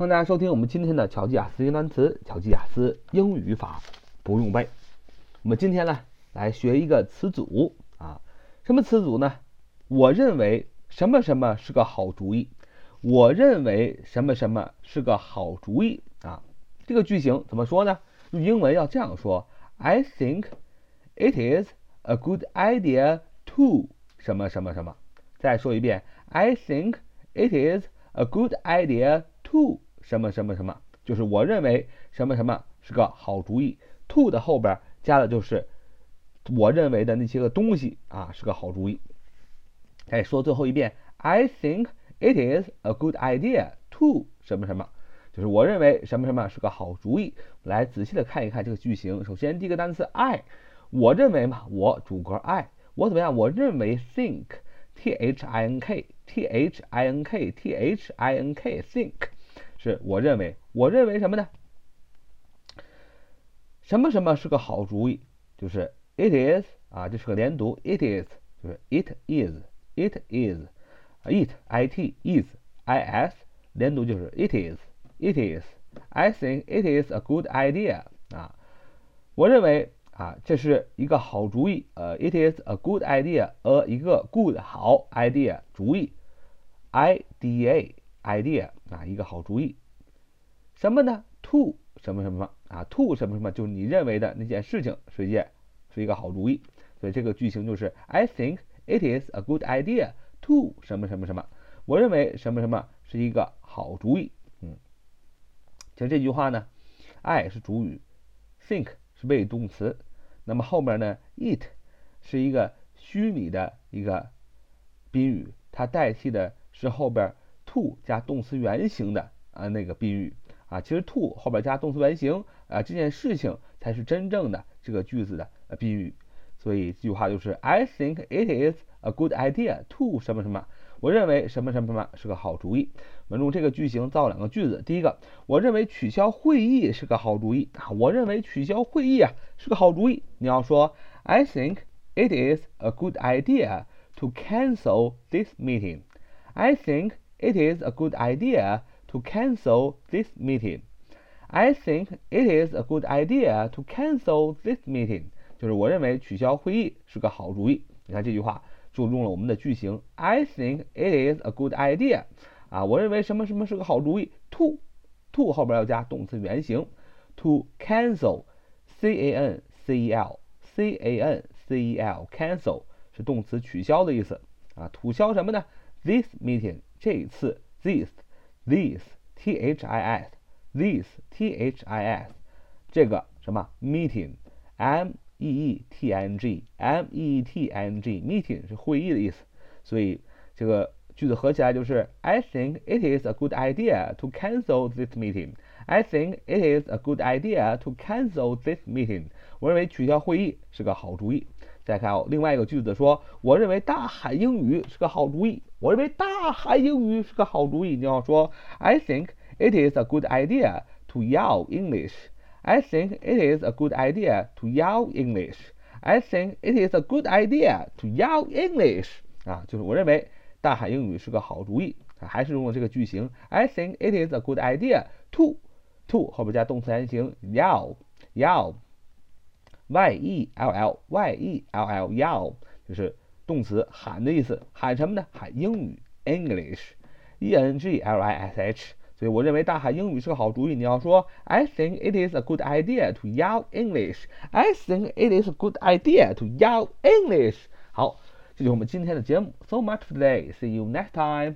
欢迎大家收听我们今天的巧记雅思英单词、巧记雅思英语法不用背。我们今天呢来学一个词组啊，什么词组呢？我认为什么什么是个好主意。我认为什么什么是个好主意啊？这个句型怎么说呢？用英文要这样说：I think it is a good idea to 什么什么什么。再说一遍：I think it is a good idea to 什么什么什么，就是我认为什么什么是个好主意。to 的后边加的就是我认为的那些个东西啊，是个好主意。哎说最后一遍：I think it is a good idea to 什么什么，就是我认为什么什么是个好主意。来仔细的看一看这个句型。首先第一个单词 I，我认为嘛，我主格 I，我怎么样？我认为 think T H I N K T H I N K T H I N K think 是我认为，我认为什么呢？什么什么是个好主意？就是 it is 啊，这是个连读，it is 就是 it is，it is，it i t is i s 连读就是 it is，it is。I think it is a good idea 啊，我认为啊这是一个好主意。呃，it is a good idea，呃一个 good 好 idea 主意，idea idea 啊一个好主意。什么呢？to 什么什么啊？to 什么什么就是你认为的那件事情是一件是一个好主意。所以这个句型就是 I think it is a good idea to 什么什么什么。我认为什么什么是一个好主意。嗯，其实这句话呢，I 是主语，think 是谓语动词，那么后面呢，it 是一个虚拟的一个宾语，它代替的是后边 to 加动词原形的啊那个宾语啊。其实 to 后边加动词原形啊，这件事情才是真正的这个句子的宾语。所以这句话就是 I think it is a good idea to 什么什么。我认为什么什么什么是个好主意。我们用这个句型造两个句子。第一个，我认为取消会议是个好主意啊。我认为取消会议啊是个好主意。你要说 I think it is a good idea to cancel this meeting. I think it is a good idea to cancel this meeting. I think it is a good idea to cancel this meeting. 就是我认为取消会议是个好主意。你看这句话就用了我们的句型，I think it is a good idea。啊，我认为什么什么是个好主意。To to 后边要加动词原形，to cancel，c a n c e l，c a n c e l cancel 是动词取消的意思。啊，取消什么呢？This meeting 这一次，this this t h i s this t h i s 这个什么 meeting m e e t n g m e e t n g meeting 是会议的意思，所以这个句子合起来就是 I think it is a good idea to cancel this meeting. I think it is a good idea to cancel this meeting. 我认为取消会议是个好主意。再看哦，另外一个句子说，我认为大喊英语是个好主意。我认为大喊英语是个好主意。你要说 I think it is a good idea to yell English. I think it is a good idea to yell English. I think it is a good idea to yell English. 啊，就是我认为大喊英语是个好主意。还是用了这个句型，I think it is a good idea to to 后边加动词原形 yell yell y e l l y e l l yell 就是动词喊的意思，喊什么呢？喊英语 English e n g l i s h。所以我认为大喊英语是个好主意。你要说 I think it is a good idea to yell English. I think it is a good idea to yell English. 好，这就是我们今天的节目。So much for today. See you next time.